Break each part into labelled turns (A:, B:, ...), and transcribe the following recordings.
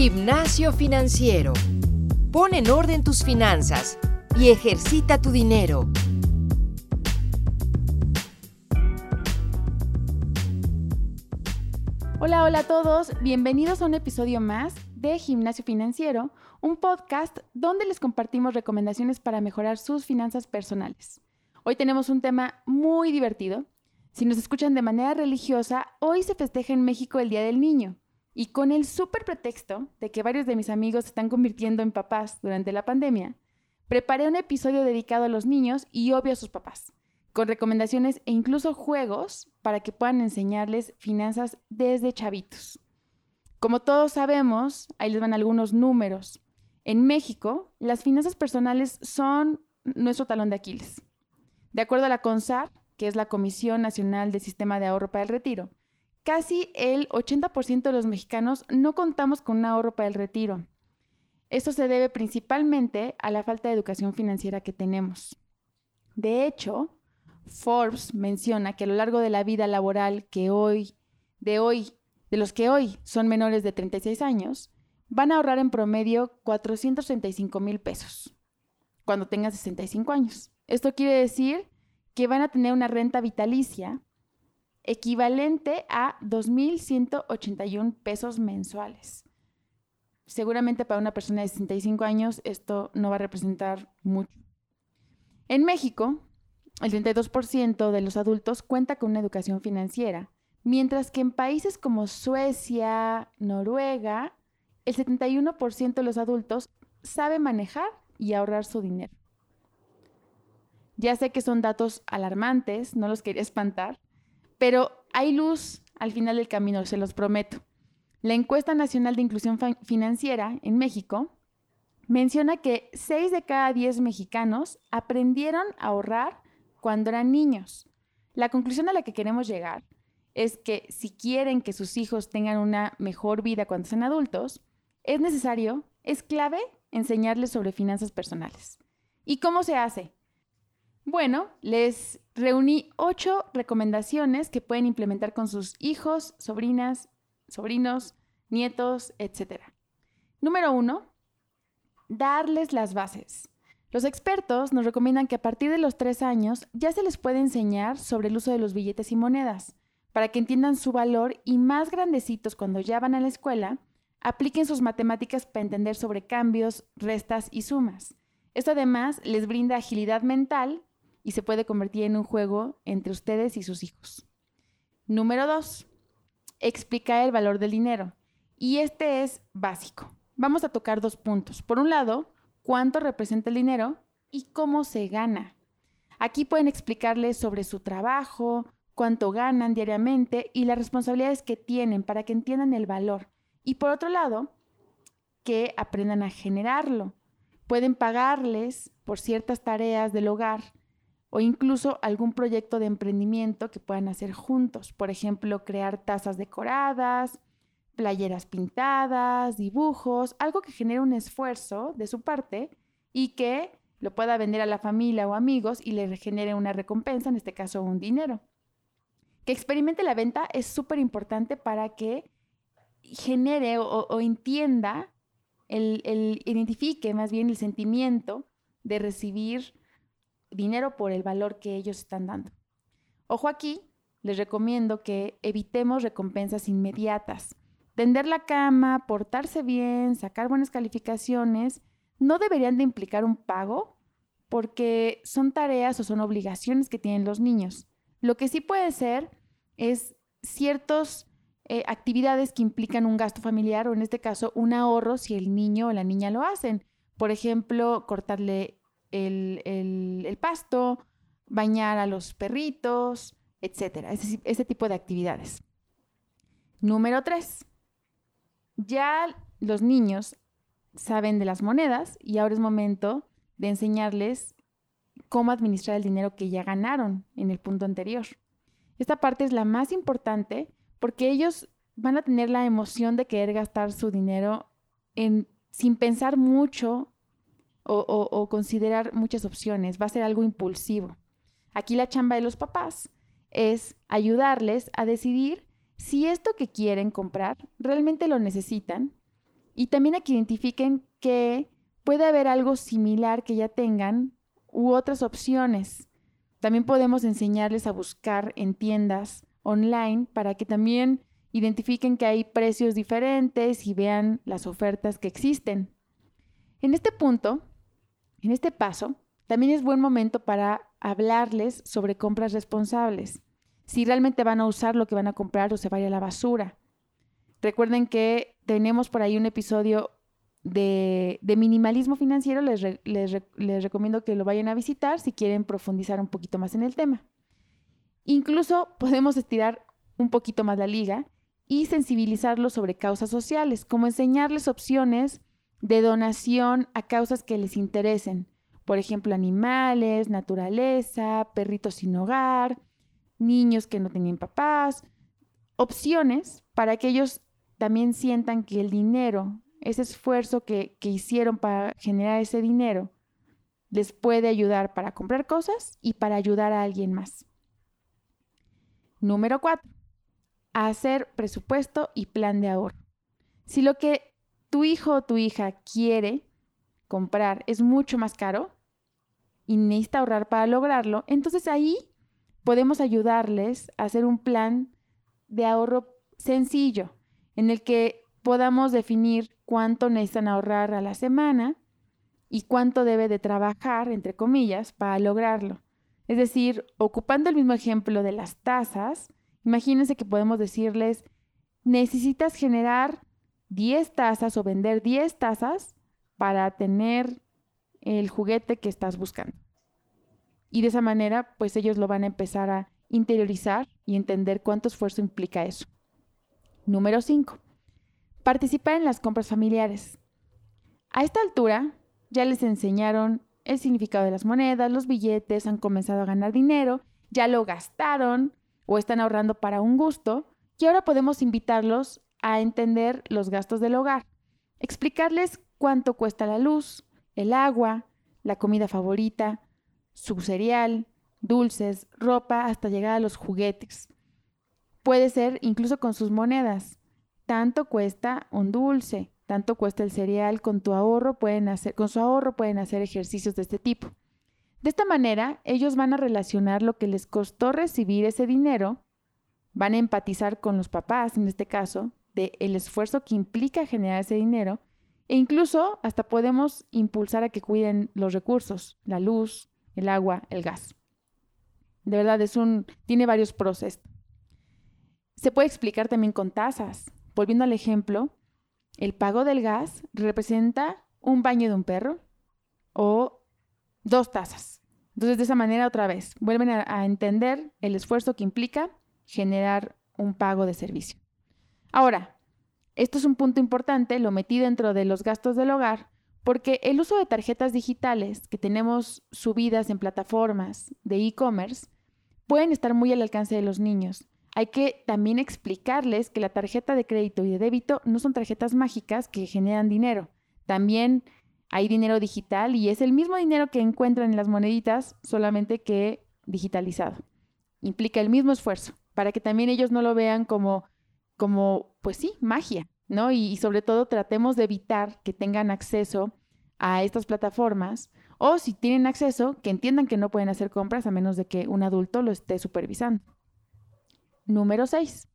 A: Gimnasio financiero. Pon en orden tus finanzas y ejercita tu dinero.
B: Hola, hola a todos. Bienvenidos a un episodio más de Gimnasio Financiero, un podcast donde les compartimos recomendaciones para mejorar sus finanzas personales. Hoy tenemos un tema muy divertido. Si nos escuchan de manera religiosa, hoy se festeja en México el Día del Niño. Y con el súper pretexto de que varios de mis amigos se están convirtiendo en papás durante la pandemia, preparé un episodio dedicado a los niños y obvio a sus papás, con recomendaciones e incluso juegos para que puedan enseñarles finanzas desde chavitos. Como todos sabemos, ahí les van algunos números. En México, las finanzas personales son nuestro talón de Aquiles. De acuerdo a la CONSAR, que es la Comisión Nacional del Sistema de Ahorro para el Retiro, casi el 80% de los mexicanos no contamos con un ahorro para el retiro. Esto se debe principalmente a la falta de educación financiera que tenemos. De hecho, Forbes menciona que a lo largo de la vida laboral que hoy, de hoy, de los que hoy son menores de 36 años, van a ahorrar en promedio 435 mil pesos cuando tengan 65 años. Esto quiere decir que van a tener una renta vitalicia equivalente a 2.181 pesos mensuales. Seguramente para una persona de 65 años esto no va a representar mucho. En México, el 32% de los adultos cuenta con una educación financiera, mientras que en países como Suecia, Noruega, el 71% de los adultos sabe manejar y ahorrar su dinero. Ya sé que son datos alarmantes, no los quería espantar, pero hay luz al final del camino, se los prometo. La encuesta nacional de inclusión financiera en México menciona que 6 de cada 10 mexicanos aprendieron a ahorrar cuando eran niños. La conclusión a la que queremos llegar es que si quieren que sus hijos tengan una mejor vida cuando sean adultos, es necesario, es clave enseñarles sobre finanzas personales. ¿Y cómo se hace? Bueno, les reuní ocho recomendaciones que pueden implementar con sus hijos, sobrinas, sobrinos, nietos, etc. Número uno, darles las bases. Los expertos nos recomiendan que a partir de los tres años ya se les puede enseñar sobre el uso de los billetes y monedas, para que entiendan su valor y más grandecitos cuando ya van a la escuela, apliquen sus matemáticas para entender sobre cambios, restas y sumas. Esto además les brinda agilidad mental y se puede convertir en un juego entre ustedes y sus hijos. Número dos, explicar el valor del dinero. Y este es básico. Vamos a tocar dos puntos. Por un lado, cuánto representa el dinero y cómo se gana. Aquí pueden explicarles sobre su trabajo, cuánto ganan diariamente y las responsabilidades que tienen para que entiendan el valor. Y por otro lado, que aprendan a generarlo. Pueden pagarles por ciertas tareas del hogar o incluso algún proyecto de emprendimiento que puedan hacer juntos. Por ejemplo, crear tazas decoradas, playeras pintadas, dibujos, algo que genere un esfuerzo de su parte y que lo pueda vender a la familia o amigos y le genere una recompensa, en este caso un dinero. Que experimente la venta es súper importante para que genere o, entienda, el, identifique más bien el sentimiento de recibir dinero por el valor que ellos están dando. Ojo aquí, les recomiendo que evitemos recompensas inmediatas. Tender la cama, portarse bien, sacar buenas calificaciones, no deberían de implicar un pago porque son tareas o son obligaciones que tienen los niños. Lo que sí puede ser es ciertas eh, actividades que implican un gasto familiar o en este caso un ahorro si el niño o la niña lo hacen. Por ejemplo, cortarle el, pasto, bañar a los perritos, etcétera, ese, tipo de actividades. Número tres, ya los niños saben de las monedas y ahora es momento de enseñarles cómo administrar el dinero que ya ganaron en el punto anterior. Esta parte es la más importante porque ellos van a tener la emoción de querer gastar su dinero en, sin pensar mucho o, considerar muchas opciones, va a ser algo impulsivo. Aquí la chamba de los papás es ayudarles a decidir si esto que quieren comprar realmente lo necesitan y también a que identifiquen que puede haber algo similar que ya tengan u otras opciones. También podemos enseñarles a buscar en tiendas online para que también identifiquen que hay precios diferentes y vean las ofertas que existen. En este punto, en este paso, también es buen momento para hablarles sobre compras responsables, si realmente van a usar lo que van a comprar o se vaya a la basura. Recuerden que tenemos por ahí un episodio de, minimalismo financiero, les, les recomiendo que lo vayan a visitar si quieren profundizar un poquito más en el tema. Incluso podemos estirar un poquito más la liga y sensibilizarlos sobre causas sociales, como enseñarles opciones de donación a causas que les interesen, por ejemplo, animales, naturaleza, perritos sin hogar, niños que no tenían papás, opciones para que ellos también sientan que el dinero, ese esfuerzo que, que hicieron para generar ese dinero, les puede ayudar para comprar cosas y para ayudar a alguien más. Número cuatro, hacer presupuesto y plan de ahorro. Si lo que tu hijo o tu hija quiere comprar es mucho más caro y necesita ahorrar para lograrlo, entonces ahí podemos ayudarles a hacer un plan de ahorro sencillo en el que podamos definir cuánto necesitan ahorrar a la semana y cuánto debe de trabajar, entre comillas, para lograrlo. Es decir, ocupando el mismo ejemplo de las tasas, imagínense que podemos decirles, necesitas generar 10 tazas o vender 10 tazas para tener el juguete que estás buscando. Y de esa manera, pues ellos lo van a empezar a interiorizar y entender cuánto esfuerzo implica eso. Número 5. Participar en las compras familiares. A esta altura ya les enseñaron el significado de las monedas, los billetes, han comenzado a ganar dinero, ya lo gastaron o están ahorrando para un gusto y ahora podemos invitarlos a entender los gastos del hogar, explicarles cuánto cuesta la luz, el agua, la comida favorita, su cereal, dulces, ropa, hasta llegar a los juguetes. Puede ser incluso con sus monedas. Tanto cuesta un dulce, tanto cuesta el cereal, con tu ahorro pueden hacer, con su ahorro pueden hacer ejercicios de este tipo. De esta manera, ellos van a relacionar lo que les costó recibir ese dinero, van a empatizar con los papás en este caso, el esfuerzo que implica generar ese dinero e incluso hasta podemos impulsar a que cuiden los recursos, la luz, el agua, el gas. De verdad, es un, tiene varios procesos. Se puede explicar también con tasas. Volviendo al ejemplo, el pago del gas representa un baño de un perro o dos tazas. Entonces, de esa manera, otra vez, vuelven a entender el esfuerzo que implica generar un pago de servicio. Ahora, esto es un punto importante, lo metí dentro de los gastos del hogar, porque el uso de tarjetas digitales que tenemos subidas en plataformas de e-commerce pueden estar muy al alcance de los niños. Hay que también explicarles que la tarjeta de crédito y de débito no son tarjetas mágicas que generan dinero. También hay dinero digital y es el mismo dinero que encuentran en las moneditas, solamente que digitalizado. Implica el mismo esfuerzo, para que también ellos no lo vean como como, pues sí, magia, ¿no? Y, sobre todo tratemos de evitar que tengan acceso a estas plataformas o si tienen acceso, que entiendan que no pueden hacer compras a menos de que un adulto lo esté supervisando. Número 6.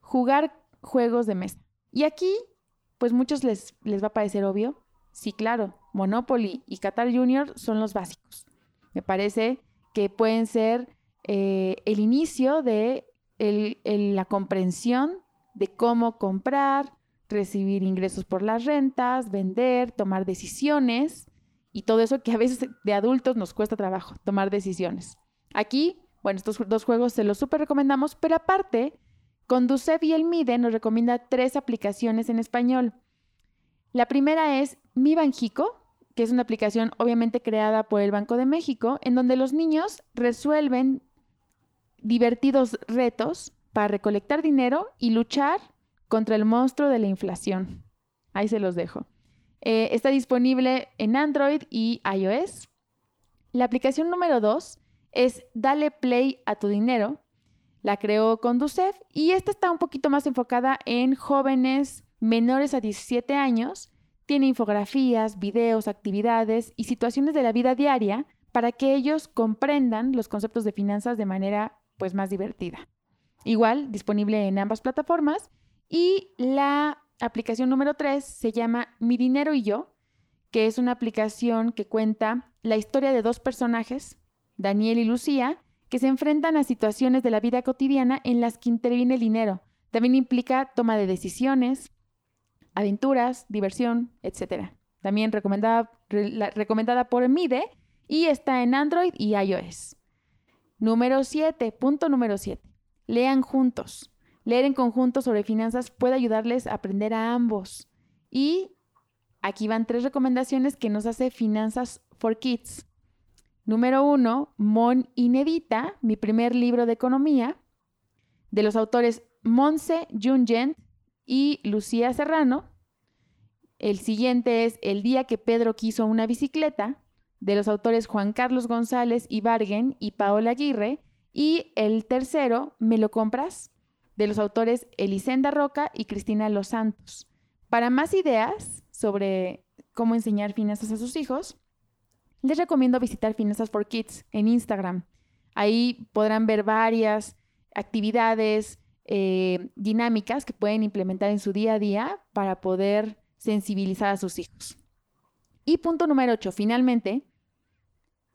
B: Jugar juegos de mesa. Y aquí, pues muchos les, les va a parecer obvio. Sí, claro, Monopoly y Qatar Junior son los básicos. Me parece que pueden ser eh, el inicio de la comprensión de cómo comprar, recibir ingresos por las rentas, vender, tomar decisiones y todo eso que a veces de adultos nos cuesta trabajo, tomar decisiones. Aquí, bueno, estos dos juegos se los súper recomendamos, pero aparte, Conducev y el MIDE nos recomienda tres aplicaciones en español. La primera es Mi Banjico, que es una aplicación obviamente creada por el Banco de México, en donde los niños resuelven divertidos retos para recolectar dinero y luchar contra el monstruo de la inflación. Ahí se los dejo. Eh, está disponible en Android y iOS. La aplicación número dos es Dale Play a tu dinero. La creó Conducef y esta está un poquito más enfocada en jóvenes menores a 17 años, tiene infografías, videos, actividades y situaciones de la vida diaria para que ellos comprendan los conceptos de finanzas de manera pues más divertida. Igual, disponible en ambas plataformas. Y la aplicación número 3 se llama Mi Dinero y Yo, que es una aplicación que cuenta la historia de dos personajes, Daniel y Lucía, que se enfrentan a situaciones de la vida cotidiana en las que interviene el dinero. También implica toma de decisiones, aventuras, diversión, etc. También recomendada, recomendada por MIDE y está en Android y iOS. Número 7, punto número 7. Lean juntos. Leer en conjunto sobre finanzas puede ayudarles a aprender a ambos. Y aquí van tres recomendaciones que nos hace Finanzas for Kids. Número 1, Mon Inedita, mi primer libro de economía, de los autores Monse Jungent y Lucía Serrano. El siguiente es El día que Pedro quiso una bicicleta, de los autores Juan Carlos González Ibargen y Paola Aguirre. Y el tercero, ¿Me lo compras? de los autores Elisenda Roca y Cristina Los Santos. Para más ideas sobre cómo enseñar finanzas a sus hijos, les recomiendo visitar Finanzas for Kids en Instagram. Ahí podrán ver varias actividades eh, dinámicas que pueden implementar en su día a día para poder sensibilizar a sus hijos. Y punto número 8, finalmente,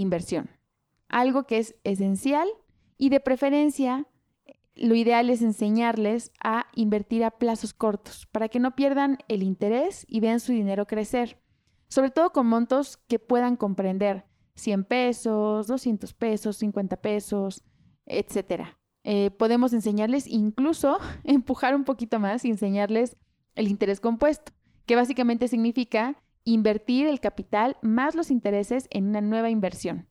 B: inversión. Algo que es esencial y de preferencia lo ideal es enseñarles a invertir a plazos cortos para que no pierdan el interés y vean su dinero crecer, sobre todo con montos que puedan comprender, 100 pesos, 200 pesos, 50 pesos, etc. Eh, podemos enseñarles incluso empujar un poquito más y enseñarles el interés compuesto, que básicamente significa invertir el capital más los intereses en una nueva inversión.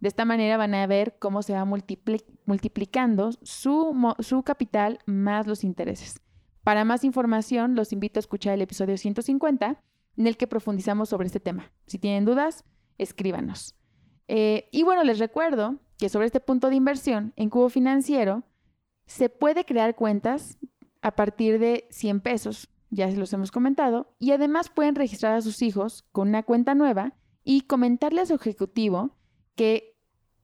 B: De esta manera van a ver cómo se va multiplicando su, su capital más los intereses. Para más información, los invito a escuchar el episodio 150 en el que profundizamos sobre este tema. Si tienen dudas, escríbanos. Eh, y bueno, les recuerdo que sobre este punto de inversión en Cubo Financiero se puede crear cuentas a partir de 100 pesos, ya se los hemos comentado, y además pueden registrar a sus hijos con una cuenta nueva y comentarle a su ejecutivo que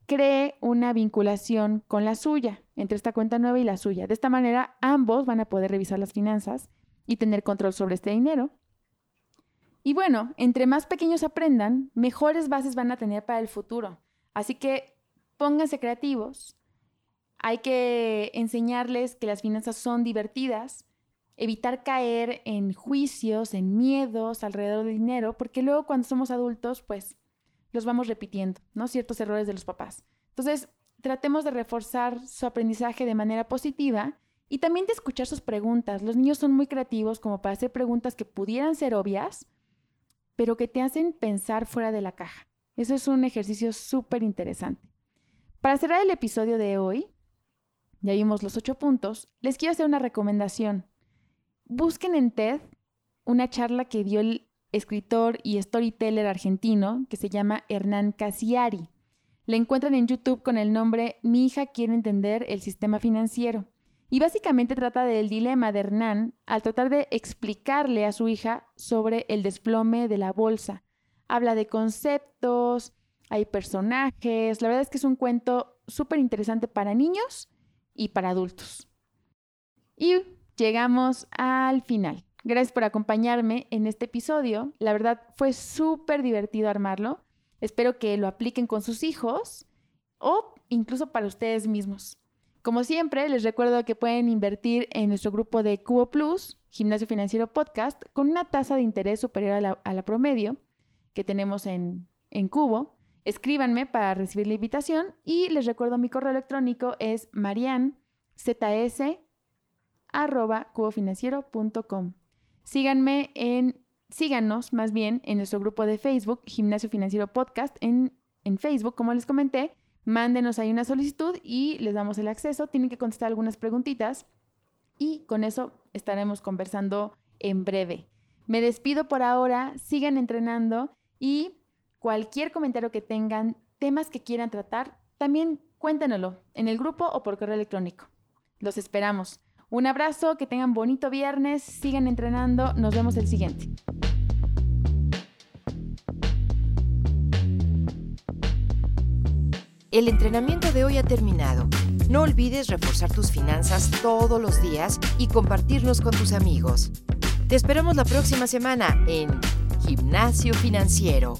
B: cree una vinculación con la suya, entre esta cuenta nueva y la suya. De esta manera, ambos van a poder revisar las finanzas y tener control sobre este dinero. Y bueno, entre más pequeños aprendan, mejores bases van a tener para el futuro. Así que pónganse creativos. Hay que enseñarles que las finanzas son divertidas, evitar caer en juicios, en miedos alrededor del dinero, porque luego cuando somos adultos, pues los vamos repitiendo, ¿no? Ciertos errores de los papás. Entonces, tratemos de reforzar su aprendizaje de manera positiva y también de escuchar sus preguntas. Los niños son muy creativos como para hacer preguntas que pudieran ser obvias, pero que te hacen pensar fuera de la caja. Eso es un ejercicio súper interesante. Para cerrar el episodio de hoy, ya vimos los ocho puntos, les quiero hacer una recomendación. Busquen en TED una charla que dio el escritor y storyteller argentino que se llama Hernán Casiari. Le encuentran en YouTube con el nombre Mi hija quiere entender el sistema financiero. Y básicamente trata del dilema de Hernán al tratar de explicarle a su hija sobre el desplome de la bolsa. Habla de conceptos, hay personajes, la verdad es que es un cuento súper interesante para niños y para adultos. Y llegamos al final. Gracias por acompañarme en este episodio. La verdad fue súper divertido armarlo. Espero que lo apliquen con sus hijos o incluso para ustedes mismos. Como siempre, les recuerdo que pueden invertir en nuestro grupo de Cubo Plus, Gimnasio Financiero Podcast, con una tasa de interés superior a la, promedio que tenemos en, en Cubo. Escríbanme para recibir la invitación y les recuerdo mi correo electrónico es marianzs.cubofinanciero.com. Síganme en, síganos más bien en nuestro grupo de Facebook, Gimnasio Financiero Podcast, en, en Facebook, como les comenté. Mándenos ahí una solicitud y les damos el acceso. Tienen que contestar algunas preguntitas y con eso estaremos conversando en breve. Me despido por ahora, sigan entrenando y cualquier comentario que tengan, temas que quieran tratar, también cuéntenoslo en el grupo o por correo electrónico. Los esperamos. Un abrazo, que tengan bonito viernes, sigan entrenando, nos vemos el siguiente.
A: El entrenamiento de hoy ha terminado. No olvides reforzar tus finanzas todos los días y compartirlos con tus amigos. Te esperamos la próxima semana en Gimnasio Financiero.